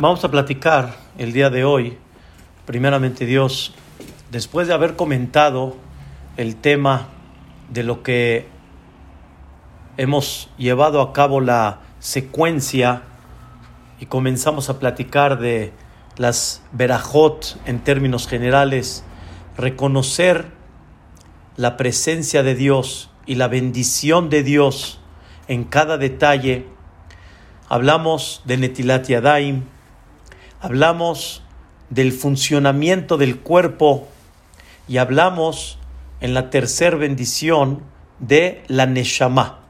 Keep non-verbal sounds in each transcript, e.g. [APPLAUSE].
Vamos a platicar el día de hoy, primeramente Dios, después de haber comentado el tema de lo que hemos llevado a cabo la secuencia y comenzamos a platicar de las verajot en términos generales, reconocer la presencia de Dios y la bendición de Dios en cada detalle. Hablamos de Netilat Yadaim, hablamos del funcionamiento del cuerpo y hablamos en la tercera bendición de la Neshama.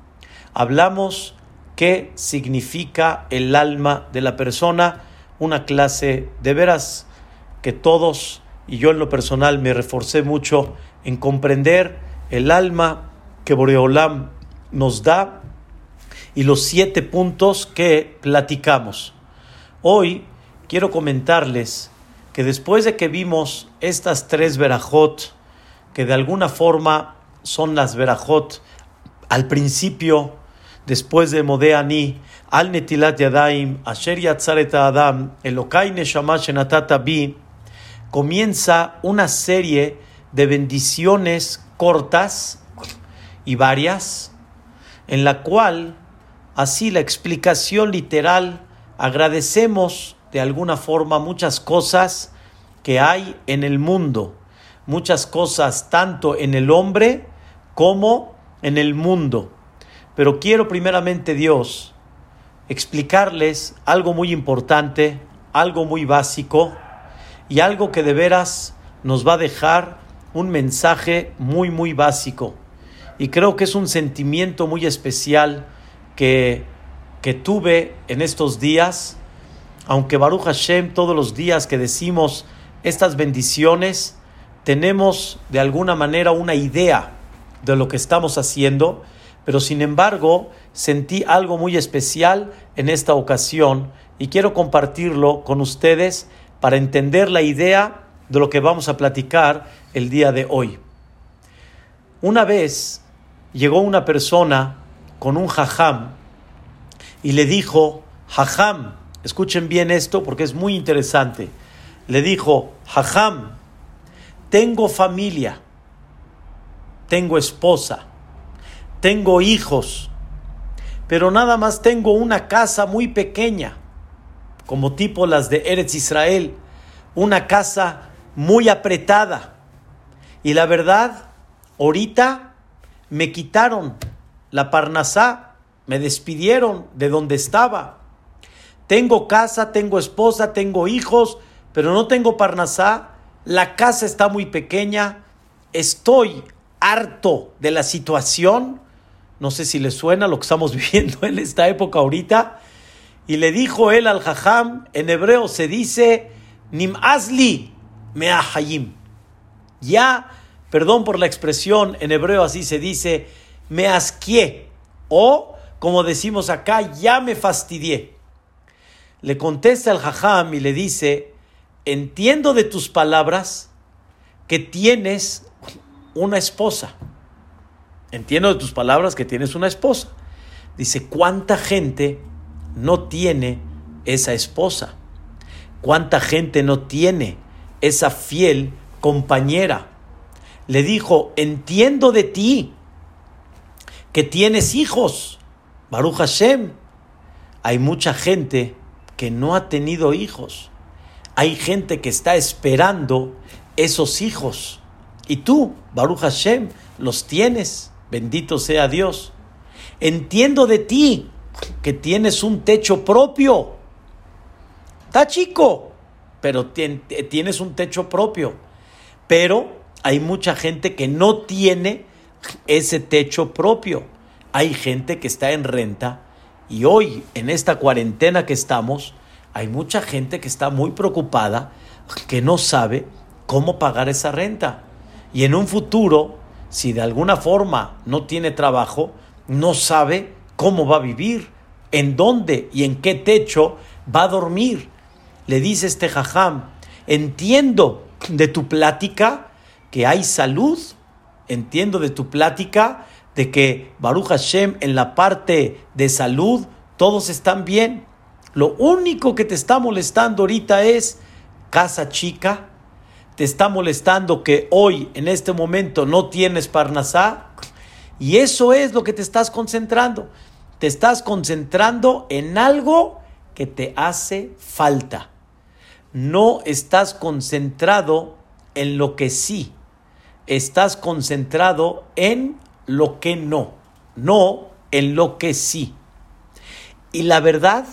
Hablamos qué significa el alma de la persona, una clase de veras que todos y yo en lo personal me reforcé mucho en comprender el alma que Boreolam nos da y los siete puntos que platicamos. Hoy quiero comentarles que después de que vimos estas tres verajot, que de alguna forma son las verajot al principio, después de Modeani, al netilat yadaim, asher yatzaret adam, elokai neshama shenatata bi, comienza una serie de bendiciones cortas y varias, en la cual, así la explicación literal, agradecemos de alguna forma muchas cosas que hay en el mundo, muchas cosas tanto en el hombre como en el mundo. Pero quiero primeramente Dios explicarles algo muy importante, algo muy básico y algo que de veras nos va a dejar un mensaje muy, muy básico. Y creo que es un sentimiento muy especial que, que tuve en estos días aunque Baruch Hashem todos los días que decimos estas bendiciones, tenemos de alguna manera una idea de lo que estamos haciendo, pero sin embargo sentí algo muy especial en esta ocasión y quiero compartirlo con ustedes para entender la idea de lo que vamos a platicar el día de hoy. Una vez llegó una persona con un jajam y le dijo, jajam, Escuchen bien esto porque es muy interesante. Le dijo, Jajam, tengo familia, tengo esposa, tengo hijos, pero nada más tengo una casa muy pequeña, como tipo las de Eretz Israel, una casa muy apretada. Y la verdad, ahorita me quitaron la parnasá, me despidieron de donde estaba tengo casa, tengo esposa, tengo hijos, pero no tengo parnasá. La casa está muy pequeña. Estoy harto de la situación. No sé si le suena lo que estamos [LAUGHS] viviendo en esta época ahorita. Y le dijo él al jajam, en hebreo se dice, Nim asli meahayim. Ya, perdón por la expresión, en hebreo así se dice, me asquié. O, como decimos acá, ya me fastidié le contesta al jajam y le dice, entiendo de tus palabras que tienes una esposa. Entiendo de tus palabras que tienes una esposa. Dice, ¿cuánta gente no tiene esa esposa? ¿Cuánta gente no tiene esa fiel compañera? Le dijo, entiendo de ti que tienes hijos. Baruch Hashem. Hay mucha gente que no ha tenido hijos. Hay gente que está esperando esos hijos. Y tú, Baruch Hashem, los tienes. Bendito sea Dios. Entiendo de ti que tienes un techo propio. Está chico, pero tienes un techo propio. Pero hay mucha gente que no tiene ese techo propio. Hay gente que está en renta y hoy, en esta cuarentena que estamos, hay mucha gente que está muy preocupada, que no sabe cómo pagar esa renta. Y en un futuro, si de alguna forma no tiene trabajo, no sabe cómo va a vivir, en dónde y en qué techo va a dormir. Le dice este jajam, entiendo de tu plática que hay salud, entiendo de tu plática de que Baruch Hashem en la parte de salud todos están bien. Lo único que te está molestando ahorita es casa chica, te está molestando que hoy, en este momento, no tienes parnasá, y eso es lo que te estás concentrando. Te estás concentrando en algo que te hace falta. No estás concentrado en lo que sí. Estás concentrado en lo que no. No en lo que sí. Y la verdad,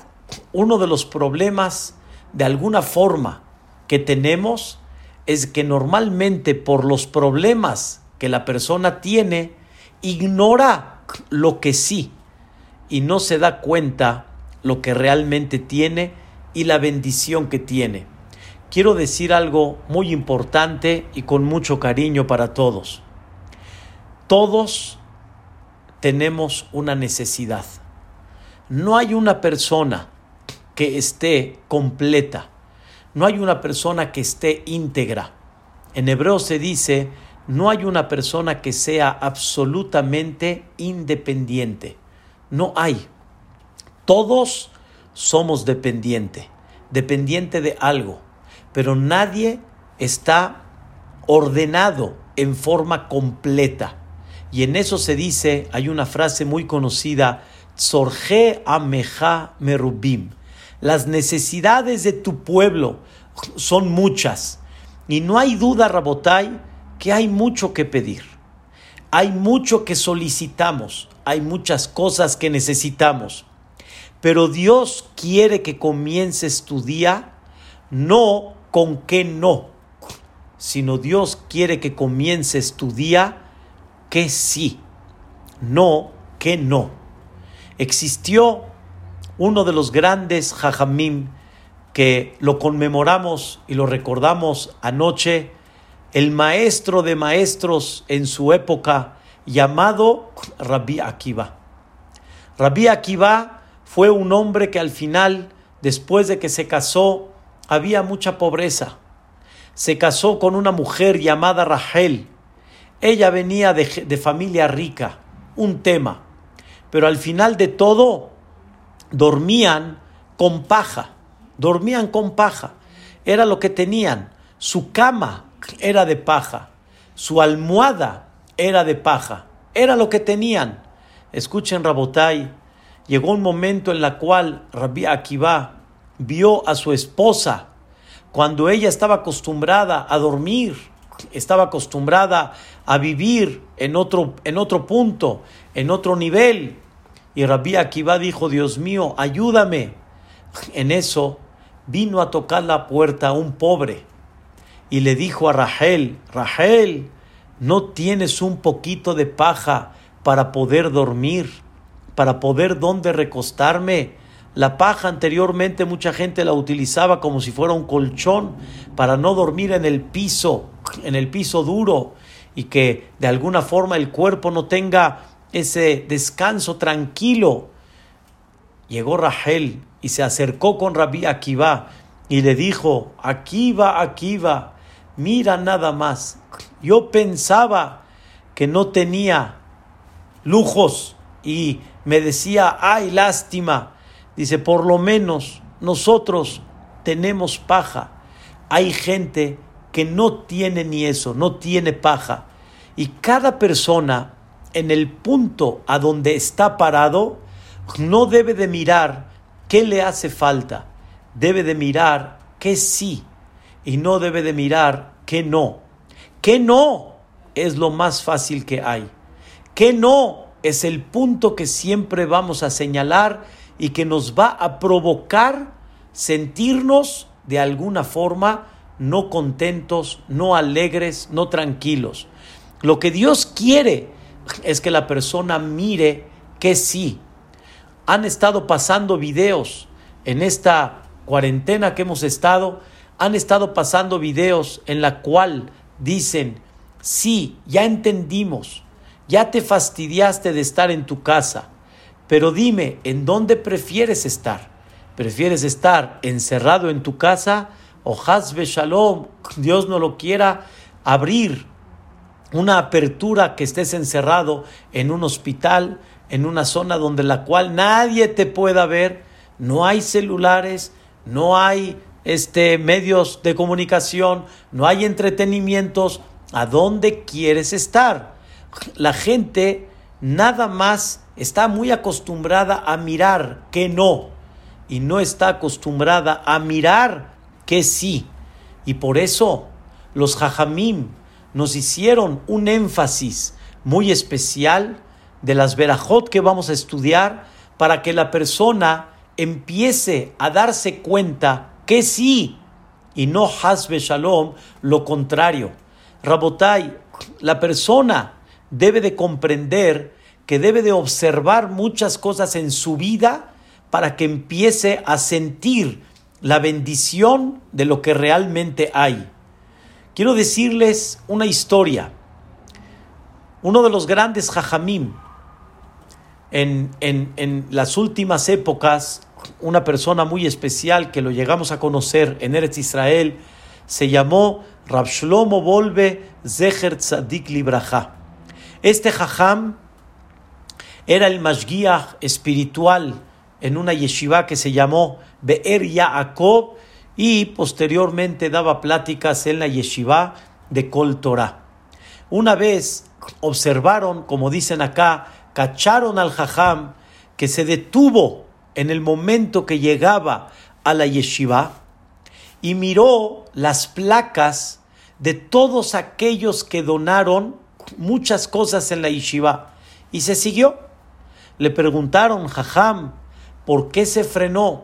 uno de los problemas de alguna forma que tenemos es que normalmente por los problemas que la persona tiene, ignora lo que sí y no se da cuenta lo que realmente tiene y la bendición que tiene. Quiero decir algo muy importante y con mucho cariño para todos. Todos tenemos una necesidad. No hay una persona que esté completa. No hay una persona que esté íntegra. En hebreo se dice, no hay una persona que sea absolutamente independiente. No hay. Todos somos dependientes, dependiente de algo, pero nadie está ordenado en forma completa. Y en eso se dice, hay una frase muy conocida, Tzorje ameja merubim. Las necesidades de tu pueblo son muchas. Y no hay duda, Rabotai, que hay mucho que pedir. Hay mucho que solicitamos. Hay muchas cosas que necesitamos. Pero Dios quiere que comiences tu día no con que no, sino Dios quiere que comiences tu día que sí, no que no. Existió uno de los grandes jajamim que lo conmemoramos y lo recordamos anoche, el maestro de maestros en su época, llamado Rabbi Akiva. Rabbi Akiva fue un hombre que al final, después de que se casó, había mucha pobreza. Se casó con una mujer llamada Rachel. Ella venía de, de familia rica, un tema. Pero al final de todo, dormían con paja, dormían con paja. Era lo que tenían. Su cama era de paja. Su almohada era de paja. Era lo que tenían. Escuchen, Rabotai. Llegó un momento en la cual Rabbi Akiva vio a su esposa cuando ella estaba acostumbrada a dormir, estaba acostumbrada a vivir en otro, en otro punto, en otro nivel. Y Rabbi Akiva dijo, Dios mío, ayúdame. En eso vino a tocar la puerta un pobre y le dijo a Rachel, Rachel, ¿no tienes un poquito de paja para poder dormir, para poder dónde recostarme? La paja anteriormente mucha gente la utilizaba como si fuera un colchón para no dormir en el piso, en el piso duro y que de alguna forma el cuerpo no tenga ese descanso tranquilo. Llegó Rachel y se acercó con Rabí Akiva y le dijo, Akiva, Akiva, Mira nada más, yo pensaba que no tenía lujos y me decía, ay, lástima. Dice, por lo menos nosotros tenemos paja. Hay gente que no tiene ni eso, no tiene paja. Y cada persona en el punto a donde está parado no debe de mirar qué le hace falta, debe de mirar qué sí y no debe de mirar que no. Que no es lo más fácil que hay. Que no es el punto que siempre vamos a señalar y que nos va a provocar sentirnos de alguna forma no contentos, no alegres, no tranquilos. Lo que Dios quiere es que la persona mire que sí. Han estado pasando videos en esta cuarentena que hemos estado han estado pasando videos en la cual dicen, sí, ya entendimos, ya te fastidiaste de estar en tu casa, pero dime, ¿en dónde prefieres estar? ¿Prefieres estar encerrado en tu casa o Hazbe Shalom, Dios no lo quiera, abrir una apertura que estés encerrado en un hospital, en una zona donde la cual nadie te pueda ver, no hay celulares, no hay este, medios de comunicación, no hay entretenimientos. ¿A dónde quieres estar? La gente nada más está muy acostumbrada a mirar que no y no está acostumbrada a mirar que sí. Y por eso los jajamim nos hicieron un énfasis muy especial de las verajot que vamos a estudiar para que la persona empiece a darse cuenta que sí y no hasbe shalom lo contrario. Rabotai, la persona debe de comprender que debe de observar muchas cosas en su vida para que empiece a sentir la bendición de lo que realmente hay. Quiero decirles una historia. Uno de los grandes jajamim en, en, las últimas épocas, una persona muy especial que lo llegamos a conocer en Eretz Israel, se llamó Rab Shlomo Volve Zecher Tzadik Libraja. Este jajam era el mashgiach espiritual en una yeshiva que se llamó Be'er Yaakov y posteriormente daba pláticas en la yeshiva de Kol Torah. Una vez observaron, como dicen acá, cacharon al jajam que se detuvo en el momento que llegaba a la yeshiva y miró las placas de todos aquellos que donaron muchas cosas en la yeshiva y se siguió. Le preguntaron, jajam, ¿por qué se frenó?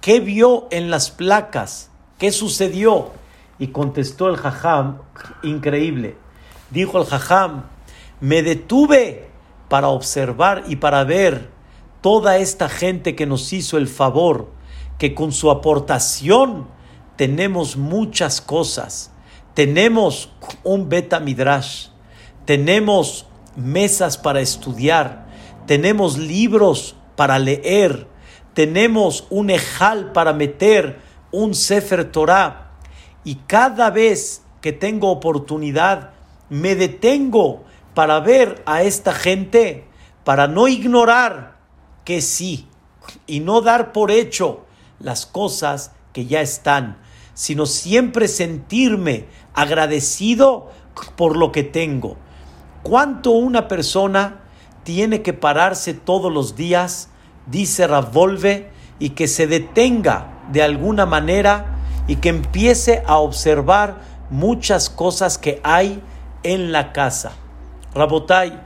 ¿Qué vio en las placas? ¿Qué sucedió? Y contestó el jajam, increíble. Dijo el jajam, me detuve para observar y para ver toda esta gente que nos hizo el favor, que con su aportación tenemos muchas cosas. Tenemos un beta midrash, tenemos mesas para estudiar, tenemos libros para leer, tenemos un ejal para meter, un sefer Torah. Y cada vez que tengo oportunidad, me detengo para ver a esta gente, para no ignorar que sí y no dar por hecho las cosas que ya están, sino siempre sentirme agradecido por lo que tengo. ¿Cuánto una persona tiene que pararse todos los días, dice Ravolve, y que se detenga de alguna manera y que empiece a observar muchas cosas que hay en la casa? Rabotai,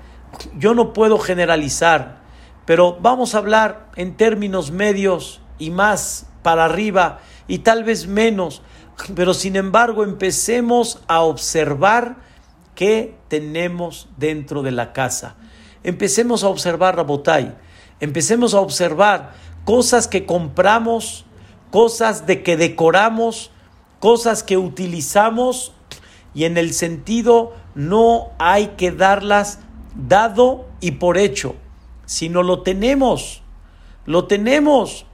yo no puedo generalizar, pero vamos a hablar en términos medios y más para arriba y tal vez menos, pero sin embargo empecemos a observar qué tenemos dentro de la casa. Empecemos a observar Rabotai, empecemos a observar cosas que compramos, cosas de que decoramos, cosas que utilizamos y en el sentido no hay que darlas dado y por hecho, sino lo tenemos, lo tenemos.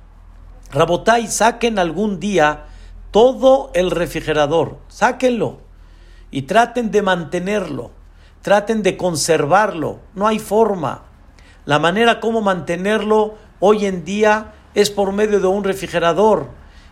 Rabotai, saquen algún día todo el refrigerador, sáquenlo y traten de mantenerlo, traten de conservarlo, no hay forma. La manera como mantenerlo hoy en día es por medio de un refrigerador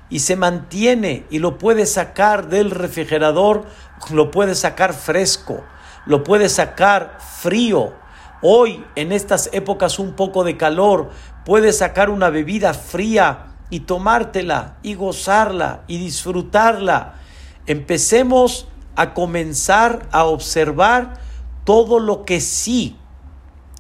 y se mantiene y lo puede sacar del refrigerador, lo puede sacar fresco, lo puede sacar frío. Hoy, en estas épocas un poco de calor, puede sacar una bebida fría y tomártela y gozarla y disfrutarla. Empecemos a comenzar a observar todo lo que sí.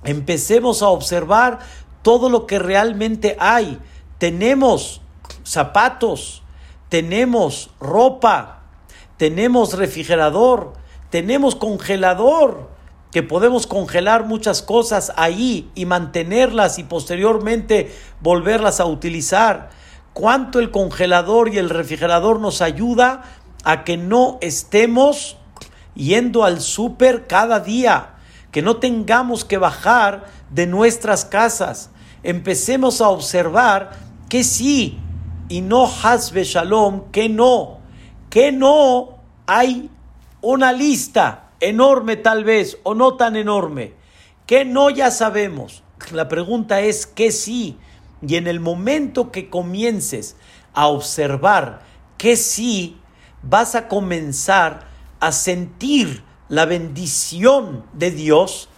Empecemos a observar todo lo que realmente hay. Tenemos zapatos, tenemos ropa, tenemos refrigerador, tenemos congelador, que podemos congelar muchas cosas ahí y mantenerlas y posteriormente volverlas a utilizar. Cuánto el congelador y el refrigerador nos ayuda a que no estemos yendo al súper cada día, que no tengamos que bajar de nuestras casas. Empecemos a observar que sí, y no hasbe shalom, que no, que no hay una lista enorme tal vez o no tan enorme, que no ya sabemos. La pregunta es que sí, Y en el momento que comiences a observar que sí, vas a comenzar a sentir la bendición de Dios,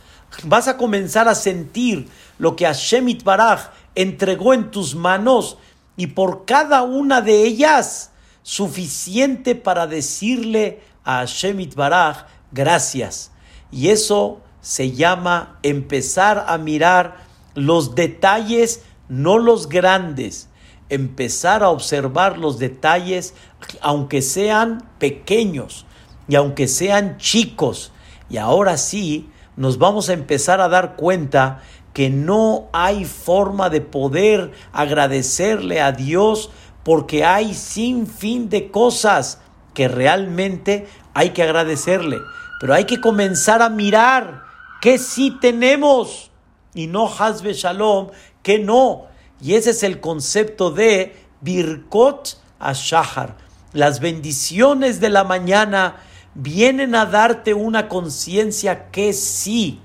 vas a comenzar a sentir lo que Hashem Baraj entregó en tus manos y por cada una de ellas suficiente para decirle a Hashem Baraj gracias. Y eso se llama empezar a mirar los detalles, no los grandes. Empezar a observar los detalles, aunque sean pequeños y aunque sean chicos. Y ahora sí, nos vamos a empezar a dar cuenta que no hay forma de poder agradecerle a Dios porque hay sin fin de cosas que realmente hay que agradecerle. Pero hay que comenzar a mirar que sí tenemos y no Hazbe Shalom, que no. Y ese es el concepto de Birkot Ashahar. Las bendiciones de la mañana vienen a darte una conciencia que sí.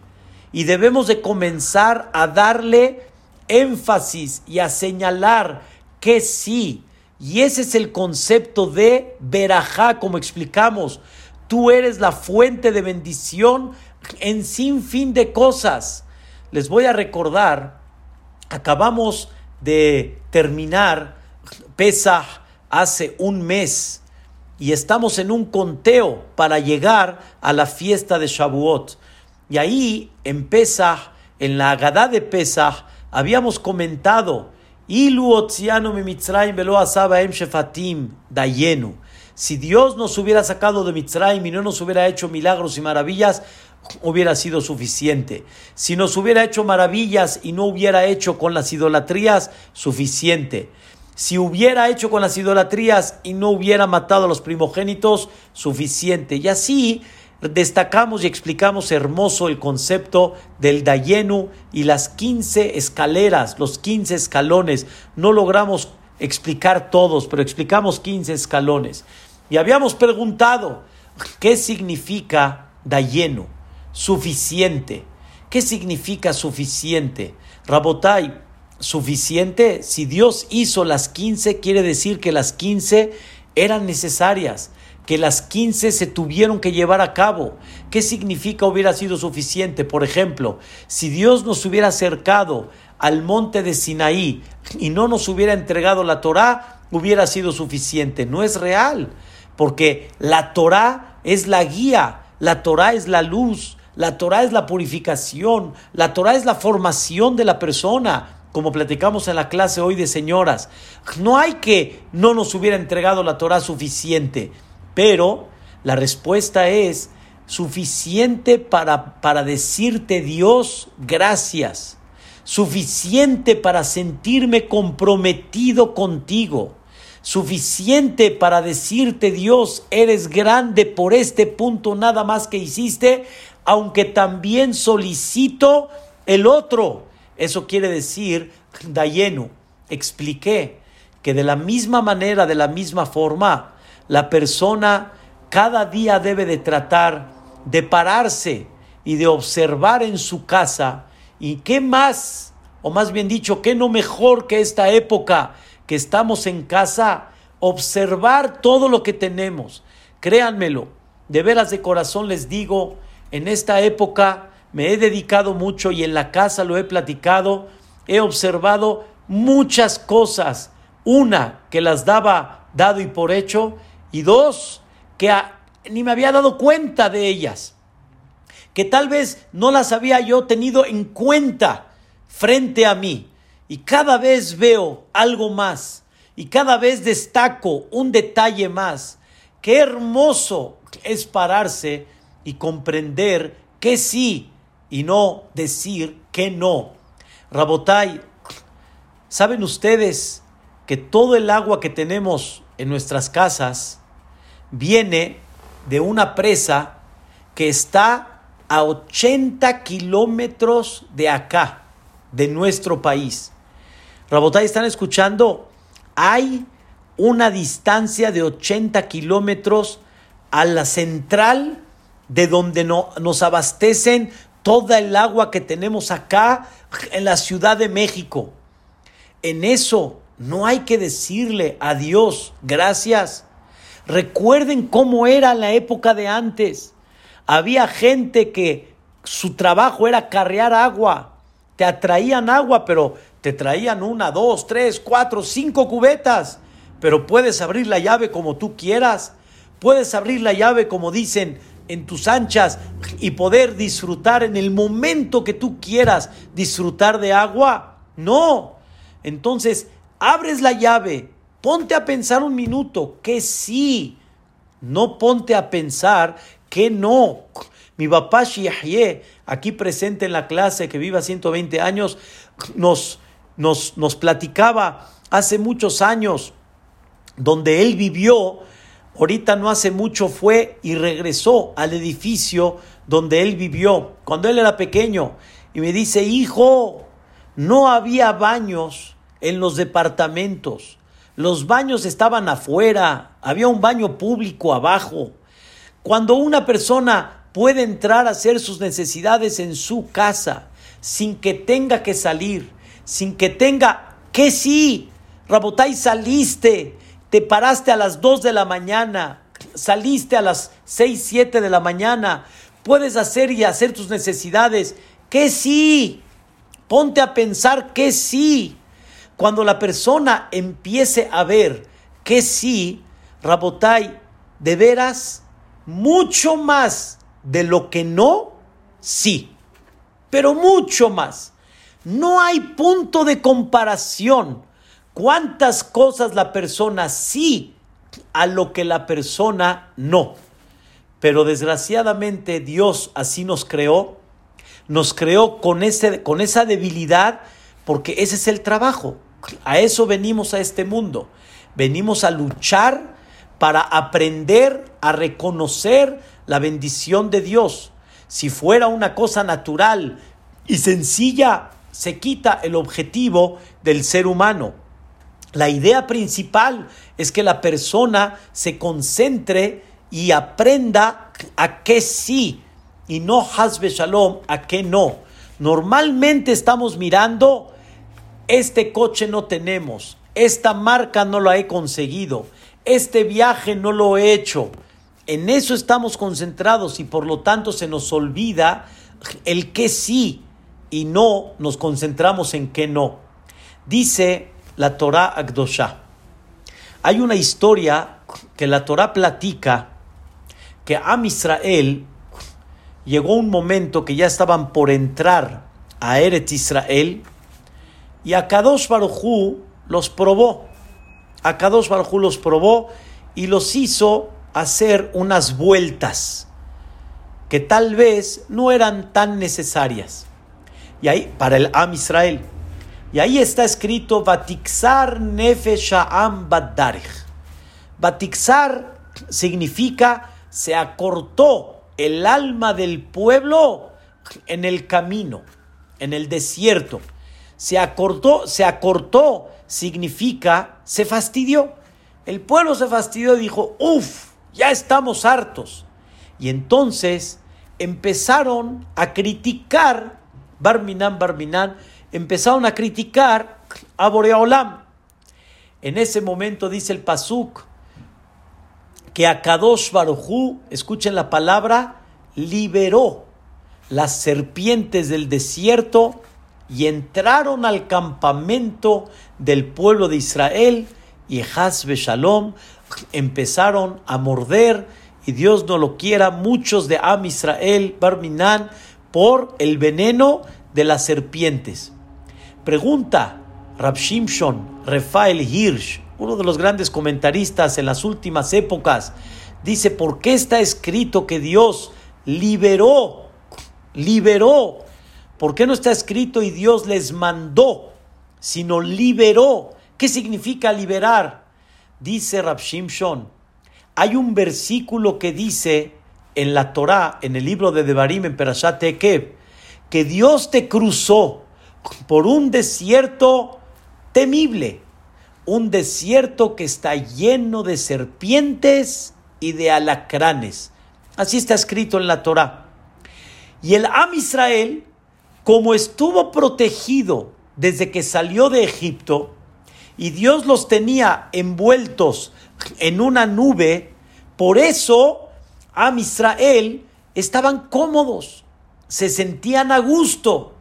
Y debemos de comenzar a darle énfasis y a señalar que sí. Y ese es el concepto de Berajá, como explicamos. Tú eres la fuente de bendición en sin fin de cosas. Les voy a recordar, acabamos de terminar Pesach hace un mes y estamos en un conteo para llegar a la fiesta de Shavuot. Y ahí en Pesach, en la Agadá de Pesach, habíamos comentado, em dayenu. Si Dios nos hubiera sacado de Mitzrayim y no nos hubiera hecho milagros y maravillas, hubiera sido suficiente. Si nos hubiera hecho maravillas y no hubiera hecho con las idolatrías, suficiente. Si hubiera hecho con las idolatrías y no hubiera matado a los primogénitos, suficiente. Y así destacamos y explicamos hermoso el concepto del Dayenu y las 15 escaleras, los 15 escalones. No logramos explicar todos, pero explicamos 15 escalones. Y habíamos preguntado, ¿qué significa Dayenu? suficiente. ¿Qué significa suficiente? Rabotai, suficiente, si Dios hizo las 15, quiere decir que las 15 eran necesarias, que las 15 se tuvieron que llevar a cabo. ¿Qué significa hubiera sido suficiente? Por ejemplo, si Dios nos hubiera acercado al monte de Sinaí y no nos hubiera entregado la Torá, hubiera sido suficiente. No es real, porque la Torá es la guía, la Torá es la luz, la Torah es la purificación, la Torah es la formación de la persona, como platicamos en la clase hoy de señoras. No hay que no nos hubiera entregado la Torah suficiente, pero la respuesta es suficiente para, para decirte Dios gracias, suficiente para sentirme comprometido contigo suficiente para decirte Dios, eres grande por este punto nada más que hiciste, aunque también solicito el otro. Eso quiere decir, Dayenu, expliqué que de la misma manera, de la misma forma, la persona cada día debe de tratar de pararse y de observar en su casa y qué más, o más bien dicho, qué no mejor que esta época que estamos en casa, observar todo lo que tenemos. Créanmelo, de veras de corazón les digo, en esta época me he dedicado mucho y en la casa lo he platicado, he observado muchas cosas. Una, que las daba dado y por hecho, y dos, que ni me había dado cuenta de ellas, que tal vez no las había yo tenido en cuenta frente a mí. Y cada vez veo algo más, y cada vez destaco un detalle más. Qué hermoso es pararse y comprender que sí y no decir que no. Rabotai, ¿saben ustedes que todo el agua que tenemos en nuestras casas viene de una presa que está a 80 kilómetros de acá, de nuestro país? Rabotai, ¿están escuchando? Hay una distancia de 80 kilómetros a la central de donde no, nos abastecen toda el agua que tenemos acá en la Ciudad de México. En eso no hay que decirle a Dios gracias. Recuerden cómo era la época de antes. Había gente que su trabajo era carrear agua. Te atraían agua, pero te traían una, dos, tres, cuatro, cinco cubetas. Pero puedes abrir la llave como tú quieras. Puedes abrir la llave como dicen en tus anchas y poder disfrutar en el momento que tú quieras disfrutar de agua. No. Entonces, abres la llave, ponte a pensar un minuto que sí. No ponte a pensar que no. Mi papá Shiahye, aquí presente en la clase que viva 120 años, nos, nos, nos platicaba hace muchos años donde él vivió ahorita no hace mucho fue y regresó al edificio donde él vivió cuando él era pequeño y me dice, hijo, no había baños en los departamentos, los baños estaban afuera, había un baño público abajo. Cuando una persona puede entrar a hacer sus necesidades en su casa sin que tenga que salir, sin que tenga que sí, Rabotay saliste, te paraste a las 2 de la mañana, saliste a las 6, 7 de la mañana, puedes hacer y hacer tus necesidades, que sí, ponte a pensar que sí. Cuando la persona empiece a ver que sí, Rabotai, de veras, mucho más de lo que no, sí, pero mucho más. No hay punto de comparación cuántas cosas la persona sí a lo que la persona no. Pero desgraciadamente Dios así nos creó, nos creó con, ese, con esa debilidad porque ese es el trabajo. A eso venimos a este mundo. Venimos a luchar para aprender a reconocer la bendición de Dios. Si fuera una cosa natural y sencilla, se quita el objetivo del ser humano. La idea principal es que la persona se concentre y aprenda a qué sí y no hasbe shalom, a qué no. Normalmente estamos mirando, este coche no tenemos, esta marca no la he conseguido, este viaje no lo he hecho. En eso estamos concentrados y por lo tanto se nos olvida el qué sí y no nos concentramos en qué no. Dice la Torah Agdosha. Hay una historia que la Torah platica que a Israel llegó un momento que ya estaban por entrar a Eretz Israel y a Kadosh los probó. A Kadosh los probó y los hizo hacer unas vueltas que tal vez no eran tan necesarias. Y ahí, para el Am Israel. Y ahí está escrito Batixar Nefesha'am Badarich. Batixar significa se acortó el alma del pueblo en el camino, en el desierto. Se acortó, se acortó significa se fastidió. El pueblo se fastidió y dijo, uff, ya estamos hartos. Y entonces empezaron a criticar Barminan, Barminan, empezaron a criticar a Boreolam. En ese momento dice el Pasuk que a Kadosh escuchen la palabra, liberó las serpientes del desierto y entraron al campamento del pueblo de Israel y Hasbe Shalom empezaron a morder y Dios no lo quiera muchos de Am Israel Barminan por el veneno de las serpientes. Pregunta Rab Shimshon Rafael Hirsch, uno de los grandes comentaristas en las últimas épocas, dice, ¿por qué está escrito que Dios liberó, liberó? ¿Por qué no está escrito y Dios les mandó, sino liberó? ¿Qué significa liberar? Dice Rab Shimshon, hay un versículo que dice en la Torah, en el libro de Devarim, en Perashat Ekev, que Dios te cruzó por un desierto temible, un desierto que está lleno de serpientes y de alacranes. Así está escrito en la Torah. Y el Am Israel, como estuvo protegido desde que salió de Egipto y Dios los tenía envueltos en una nube, por eso a Israel estaban cómodos, se sentían a gusto,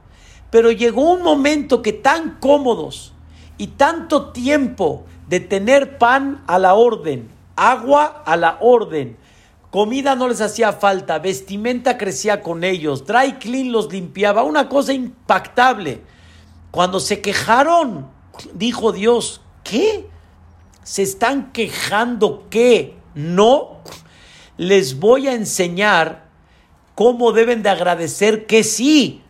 pero llegó un momento que tan cómodos y tanto tiempo de tener pan a la orden, agua a la orden, comida no les hacía falta, vestimenta crecía con ellos, dry clean los limpiaba, una cosa impactable. Cuando se quejaron, dijo Dios, ¿qué? ¿Se están quejando que no? Les voy a enseñar cómo deben de agradecer que sí.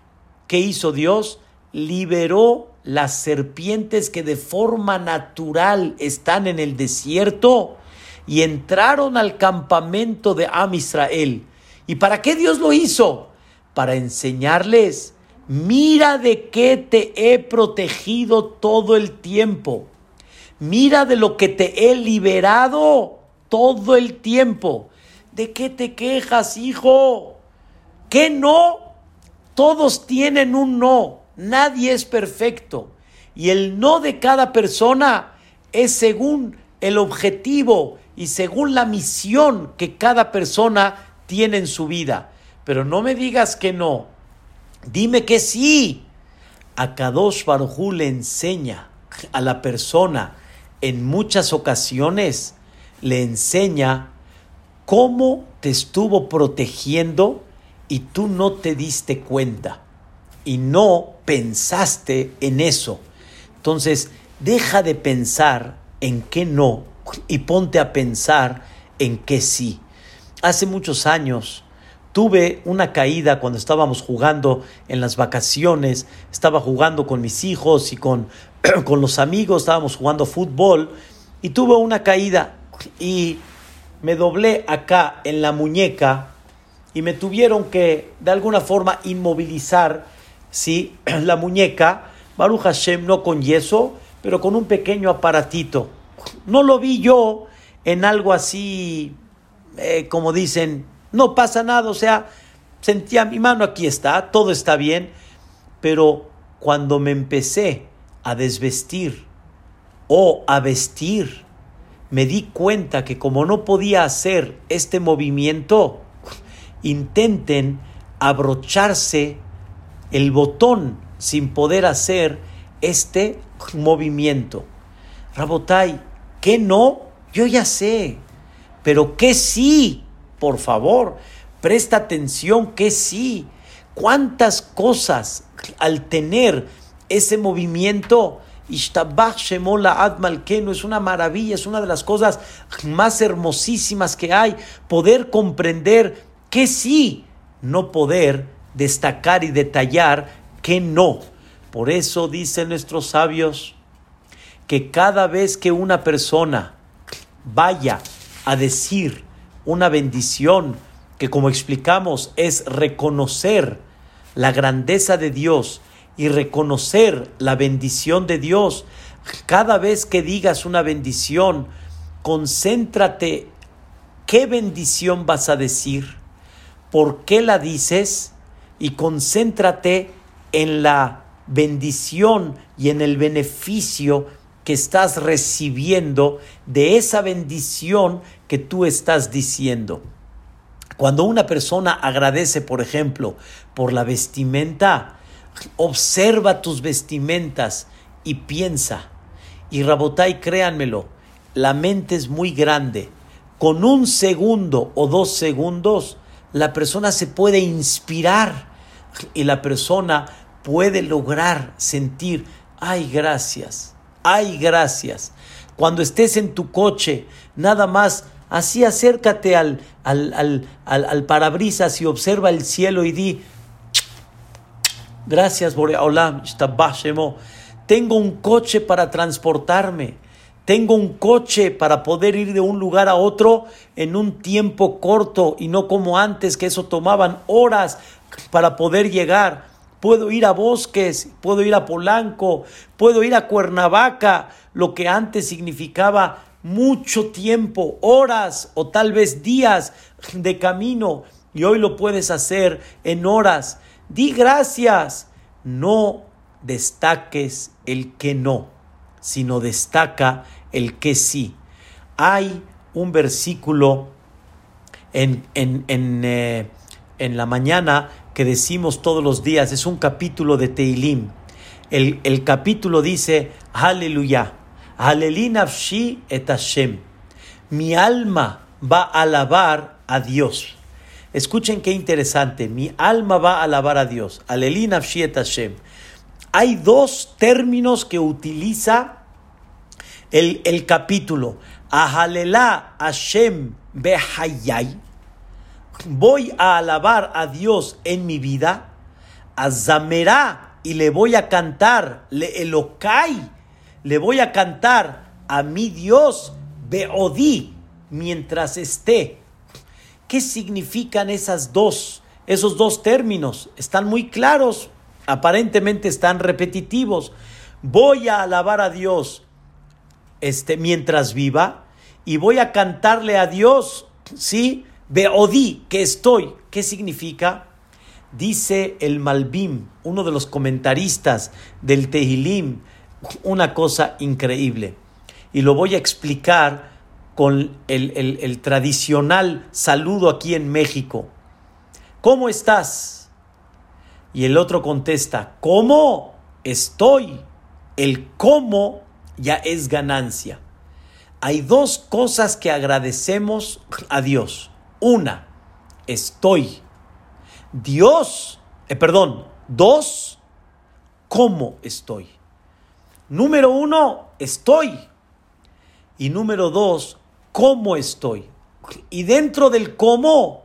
¿Qué hizo Dios? Liberó las serpientes que de forma natural están en el desierto y entraron al campamento de Am Israel. ¿Y para qué Dios lo hizo? Para enseñarles, mira de qué te he protegido todo el tiempo. Mira de lo que te he liberado todo el tiempo. ¿De qué te quejas, hijo? ¿Qué no? Todos tienen un no. Nadie es perfecto. Y el no de cada persona es según el objetivo y según la misión que cada persona tiene en su vida. Pero no me digas que no. Dime que sí. A Kadosh Baruj le enseña a la persona en muchas ocasiones, le enseña cómo te estuvo protegiendo y tú no te diste cuenta y no pensaste en eso. Entonces, deja de pensar en qué no y ponte a pensar en qué sí. Hace muchos años tuve una caída cuando estábamos jugando en las vacaciones, estaba jugando con mis hijos y con, [CLEARS THROAT] con los amigos, estábamos jugando fútbol y tuve una caída y me doblé acá en la muñeca y me tuvieron que de alguna forma inmovilizar ¿sí? [CLEARS THROAT] la muñeca, Baruch Hashem no con yeso, pero con un pequeño aparatito. No lo vi yo en algo así, eh, como dicen, no pasa nada, o sea, sentía mi mano aquí está, todo está bien, pero cuando me empecé a desvestir o a vestir, me di cuenta que como no podía hacer este movimiento, intenten abrocharse el botón sin poder hacer este movimiento. Rabotai, ¿qué no? Yo ya sé, pero ¿qué sí? Por favor, presta atención que sí. ¿Cuántas cosas al tener ese movimiento Ishtabach Shemola Admalkenu es una maravilla, es una de las cosas más hermosísimas que hay, poder comprender que sí, no poder destacar y detallar que no. Por eso dicen nuestros sabios que cada vez que una persona vaya a decir una bendición, que como explicamos es reconocer la grandeza de Dios y reconocer la bendición de Dios, cada vez que digas una bendición, concéntrate qué bendición vas a decir por qué la dices y concéntrate en la bendición y en el beneficio que estás recibiendo de esa bendición que tú estás diciendo. Cuando una persona agradece, por ejemplo, por la vestimenta, observa tus vestimentas y piensa. Y Rabotai, créanmelo, la mente es muy grande. Con un segundo o dos segundos, la persona se puede inspirar y la persona puede lograr sentir, ay gracias, ay gracias. Cuando estés en tu coche, nada más así acércate al, al, al, parabrisas y observa el cielo y di, gracias Boreolam, tengo un coche para transportarme tengo un coche para poder ir de un lugar a otro en un tiempo corto y no como antes que eso tomaban horas para poder llegar. Puedo ir a Bosques, puedo ir a Polanco, puedo ir a Cuernavaca, lo que antes significaba mucho tiempo, horas o tal vez días de camino y hoy lo puedes hacer en horas. Di gracias. No destaques el que no, sino destaca el que sí. Hay un versículo en, en, en, eh, en la mañana que decimos todos los días, es un capítulo de Teilim. El, el capítulo dice, aleluya, Alelinavshi et. Mi alma va a alabar a Dios. Escuchen qué interesante. Mi alma va a alabar a Dios. Et Hashem. Hay dos términos que utiliza el, capítulo. Ahalela Hashem behayay voy a alabar a Dios en mi vida, a Zamerá y le voy a cantar, le elokai, le voy a cantar a mi Dios, Beodí, mientras esté. ¿Qué significan esas dos, esos dos términos? Están muy claros, aparentemente están repetitivos. Voy a alabar a Dios este, mientras viva y voy a cantarle a Dios, ¿sí? Beodí, que estoy. ¿Qué significa? Dice el Malbim, uno de los comentaristas del Tehilim, una cosa increíble. Y lo voy a explicar con el, el tradicional saludo aquí en México. ¿Cómo estás? Y el otro contesta, ¿cómo estoy? El cómo ya es ganancia. Hay dos cosas que agradecemos a Dios. Una, estoy. Dios, eh, perdón, dos, ¿cómo estoy? Número uno, estoy. Y número dos, ¿cómo estoy? Y dentro del cómo,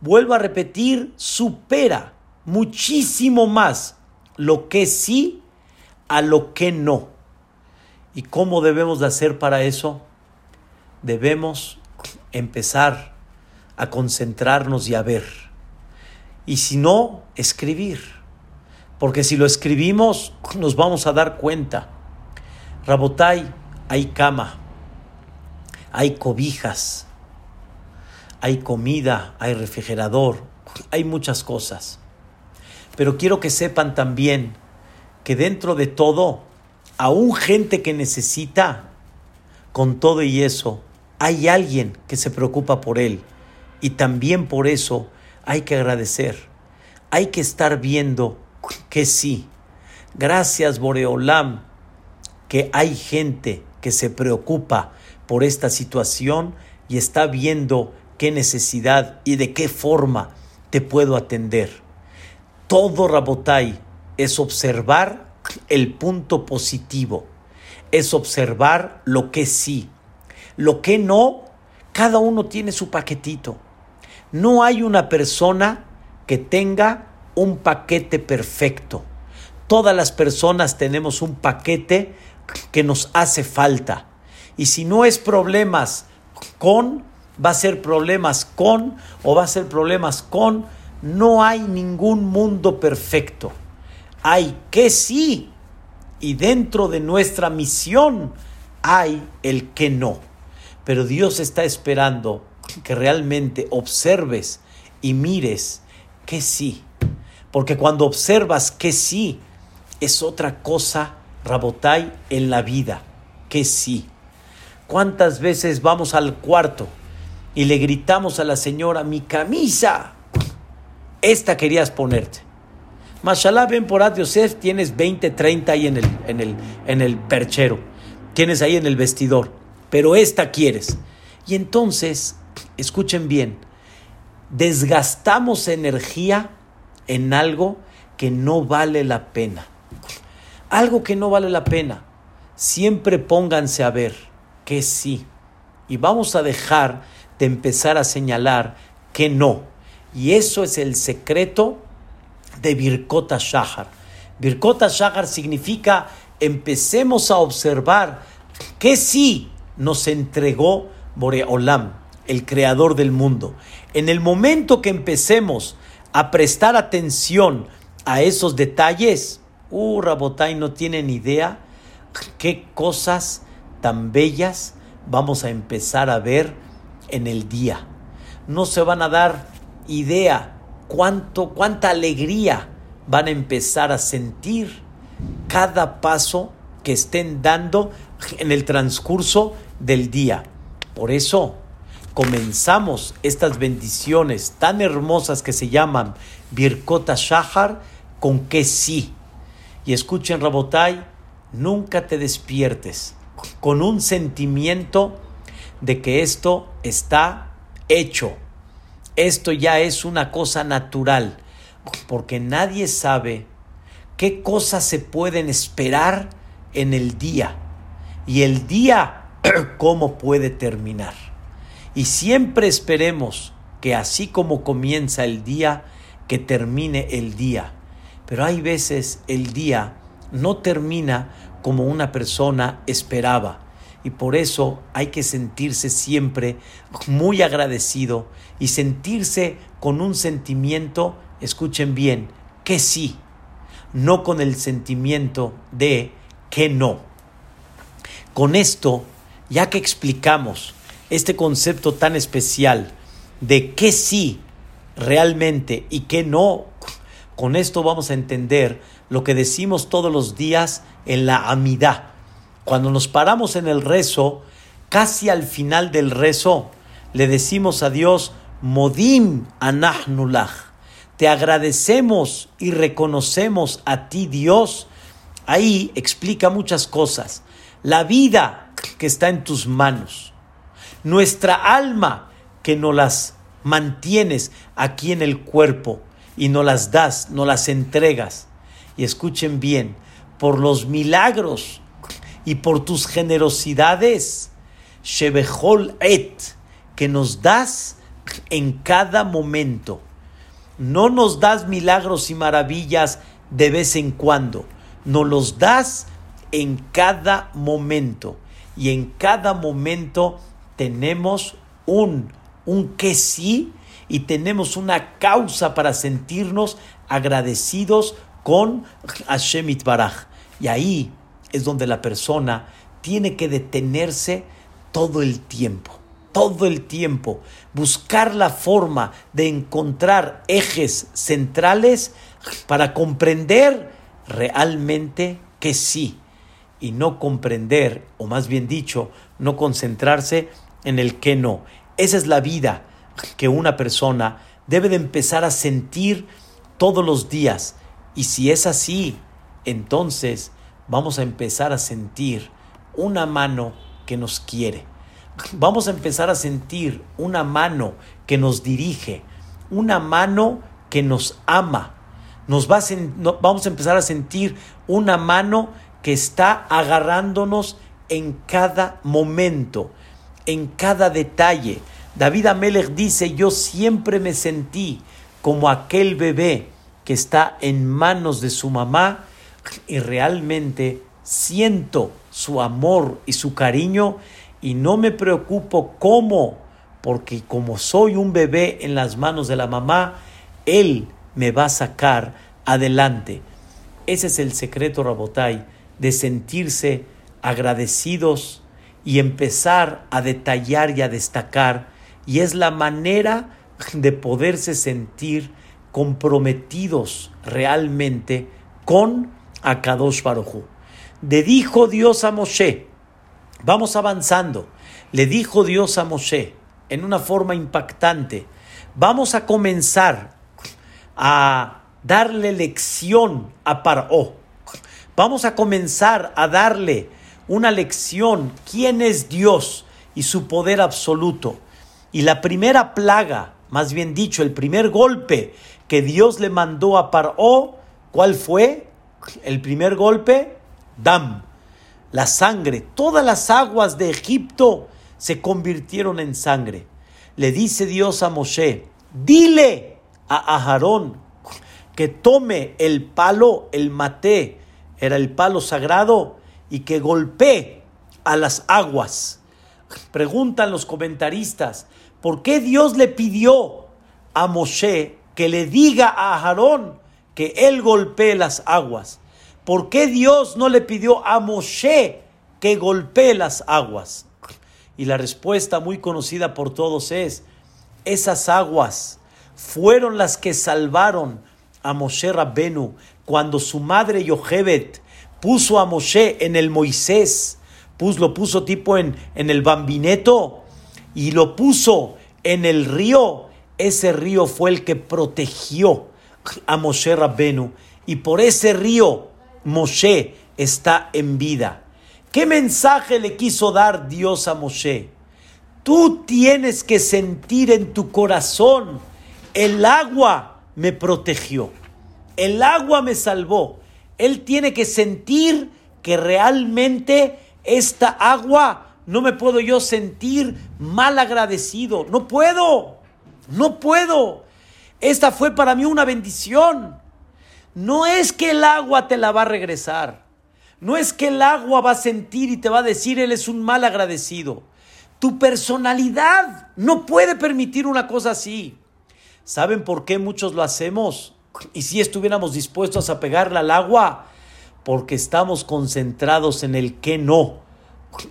vuelvo a repetir, supera muchísimo más lo que sí a lo que no. ¿Y cómo debemos de hacer para eso? Debemos empezar a concentrarnos y a ver. Y si no, escribir. Porque si lo escribimos, nos vamos a dar cuenta. Rabotai, hay cama, hay cobijas, hay comida, hay refrigerador, hay muchas cosas. Pero quiero que sepan también que dentro de todo, aún gente que necesita, con todo y eso, hay alguien que se preocupa por él y también por eso hay que agradecer. Hay que estar viendo que sí. Gracias Boreolam que hay gente que se preocupa por esta situación y está viendo qué necesidad y de qué forma te puedo atender. Todo Rabotai es observar el punto positivo, es observar lo que sí, lo que no, cada uno tiene su paquetito. No hay una persona que tenga un paquete perfecto. Todas las personas tenemos un paquete que nos hace falta. Y si no es problemas con, va a ser problemas con o va a ser problemas con. No hay ningún mundo perfecto. Hay que sí. Y dentro de nuestra misión hay el que no. Pero Dios está esperando que realmente observes y mires que sí. Porque cuando observas que sí, es otra cosa, Rabotai, en la vida, que sí. ¿Cuántas veces vamos al cuarto y le gritamos a la señora, mi camisa, esta querías ponerte? Mashallah, ven por Yosef, tienes 20, 30 ahí en el, en, el, en el perchero, tienes ahí en el vestidor, pero esta quieres. Y entonces escuchen bien, desgastamos energía en algo que no vale la pena. Algo que no vale la pena. Siempre pónganse a ver que sí. Y vamos a dejar de empezar a señalar que no. Y eso es el secreto de Birkota Shahar. Birkota Shahar significa empecemos a observar que sí nos entregó Boreolam el creador del mundo. En el momento que empecemos a prestar atención a esos detalles, uh, Rabotai no tienen idea qué cosas tan bellas vamos a empezar a ver en el día. No se van a dar idea cuánto, cuánta alegría van a empezar a sentir cada paso que estén dando en el transcurso del día. Por eso comenzamos estas bendiciones tan hermosas que se llaman Birkota Shahar con que sí. Y escuchen, Rabotai, nunca te despiertes con un sentimiento de que esto está hecho. Esto ya es una cosa natural, porque nadie sabe qué cosas se pueden esperar en el día y el día [CLEARS THROAT] cómo puede terminar. Y siempre esperemos que así como comienza el día, que termine el día. Pero hay veces el día no termina como una persona esperaba. Y por eso hay que sentirse siempre muy agradecido y sentirse con un sentimiento, escuchen bien, que sí, no con el sentimiento de que no. Con esto, ya que explicamos este concepto tan especial de que sí realmente y que no, con esto vamos a entender lo que decimos todos los días en la amidad. Cuando nos paramos en el rezo, casi al final del rezo, le decimos a Dios, Modim anahnulach. Te agradecemos y reconocemos a ti, Dios. Ahí explica muchas cosas la vida que está en tus manos, nuestra alma que no las mantienes aquí en el cuerpo y no las das, no las entregas. Y escuchen bien, por los milagros y por tus generosidades, Shebehol et, que nos das en cada momento. No nos das milagros y maravillas de vez en cuando, nos los das en cada momento. Y en cada momento tenemos un, un que sí y tenemos una causa para sentirnos agradecidos con Hashem Itbaraj. Y ahí es donde la persona tiene que detenerse todo el tiempo, todo el tiempo, buscar la forma de encontrar ejes centrales para comprender realmente que sí y no comprender, o más bien dicho, no concentrarse en el que no. Esa es la vida que una persona debe de empezar a sentir todos los días. Y si es así, entonces vamos a empezar a sentir una mano que nos quiere. Vamos a empezar a sentir una mano que nos dirige, una mano que nos ama. Nos va vamos a empezar a sentir una mano que está agarrándonos en cada momento, en cada detalle. David Amelech dice, yo siempre me sentí como aquel bebé que está en manos de su mamá y realmente siento su amor y su cariño y no me preocupo cómo, porque como soy un bebé en las manos de la mamá, él me va a sacar adelante. Ese es el secreto, Rabotai, de sentirse agradecidos y empezar a detallar y a destacar, y es la manera de poderse sentir comprometidos realmente con Akadosh Baruj Le dijo Dios a Moshe, vamos avanzando, le dijo Dios a Moshe en una forma impactante, vamos a comenzar a darle lección a Paró Vamos a comenzar a darle una lección, quién es Dios y su poder absoluto. Y la primera plaga, más bien dicho, el primer golpe que Dios le mandó a Paró, ¿cuál fue? El primer golpe, Dam, la sangre. Todas las aguas de Egipto se convirtieron en sangre. Le dice Dios a Moshe, dile a Aharón que tome el palo, el maté, era el palo sagrado y que golpee a las aguas. Preguntan los comentaristas, ¿por qué Dios le pidió a Moshe que le diga a Aarón que él golpee las aguas? ¿Por qué Dios no le pidió a Moshe que golpee las aguas? Y la respuesta muy conocida por todos es, esas aguas fueron las que salvaron a Moshe Rabbenu cuando su madre Yochebet puso a Moshe en el Moisés, lo puso tipo en, en el bambineto y lo puso en el río. Ese río fue el que protegió a Moshe Rabbenu y por ese río Moshe está en vida. ¿Qué mensaje le quiso dar Dios a Moshe? Tú tienes que sentir en tu corazón, el agua me protegió, el agua me salvó. Él tiene que sentir que realmente esta agua no me puedo yo sentir mal agradecido. No puedo, no puedo. Esta fue para mí una bendición. No es que el agua te la va a regresar. No es que el agua va a sentir y te va a decir él es un mal agradecido. Tu personalidad no puede permitir una cosa así. ¿Saben por qué muchos lo hacemos? Y si estuviéramos dispuestos a pegarle al agua, porque estamos concentrados en el que no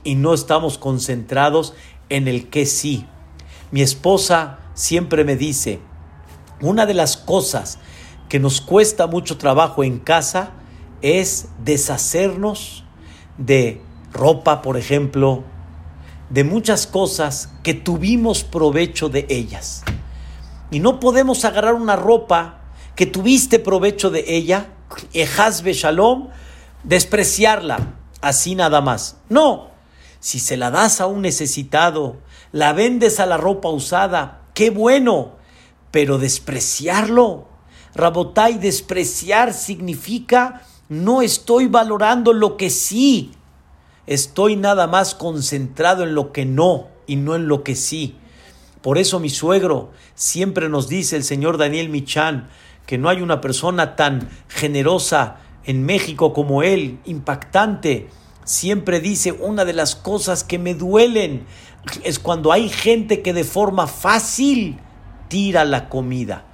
y no estamos concentrados en el que sí. Mi esposa siempre me dice, una de las cosas que nos cuesta mucho trabajo en casa es deshacernos de ropa, por ejemplo, de muchas cosas que tuvimos provecho de ellas. Y no podemos agarrar una ropa que tuviste provecho de ella, Ejazbe Shalom, despreciarla así nada más. No, si se la das a un necesitado, la vendes a la ropa usada, qué bueno, pero despreciarlo, Rabotai, despreciar significa no estoy valorando lo que sí, estoy nada más concentrado en lo que no y no en lo que sí. Por eso mi suegro siempre nos dice el señor Daniel Michan que no hay una persona tan generosa en México como él, impactante. Siempre dice una de las cosas que me duelen es cuando hay gente que de forma fácil tira la comida.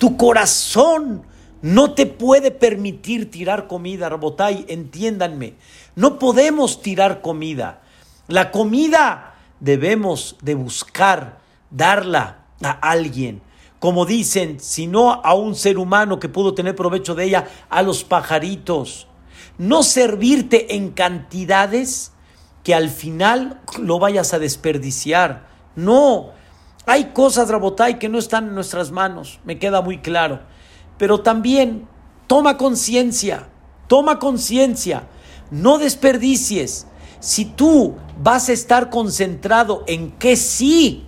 Tu corazón no te puede permitir tirar comida, Rabotay, entiéndanme. No podemos tirar comida. La comida debemos de buscar darla a alguien. Como dicen, si no a un ser humano que pudo tener provecho de ella, a los pajaritos. No servirte en cantidades que al final lo vayas a desperdiciar. No, hay cosas, Rabotay, que no están en nuestras manos, me queda muy claro. Pero también toma conciencia, toma conciencia, no desperdicies. Si tú vas a estar concentrado en que sí,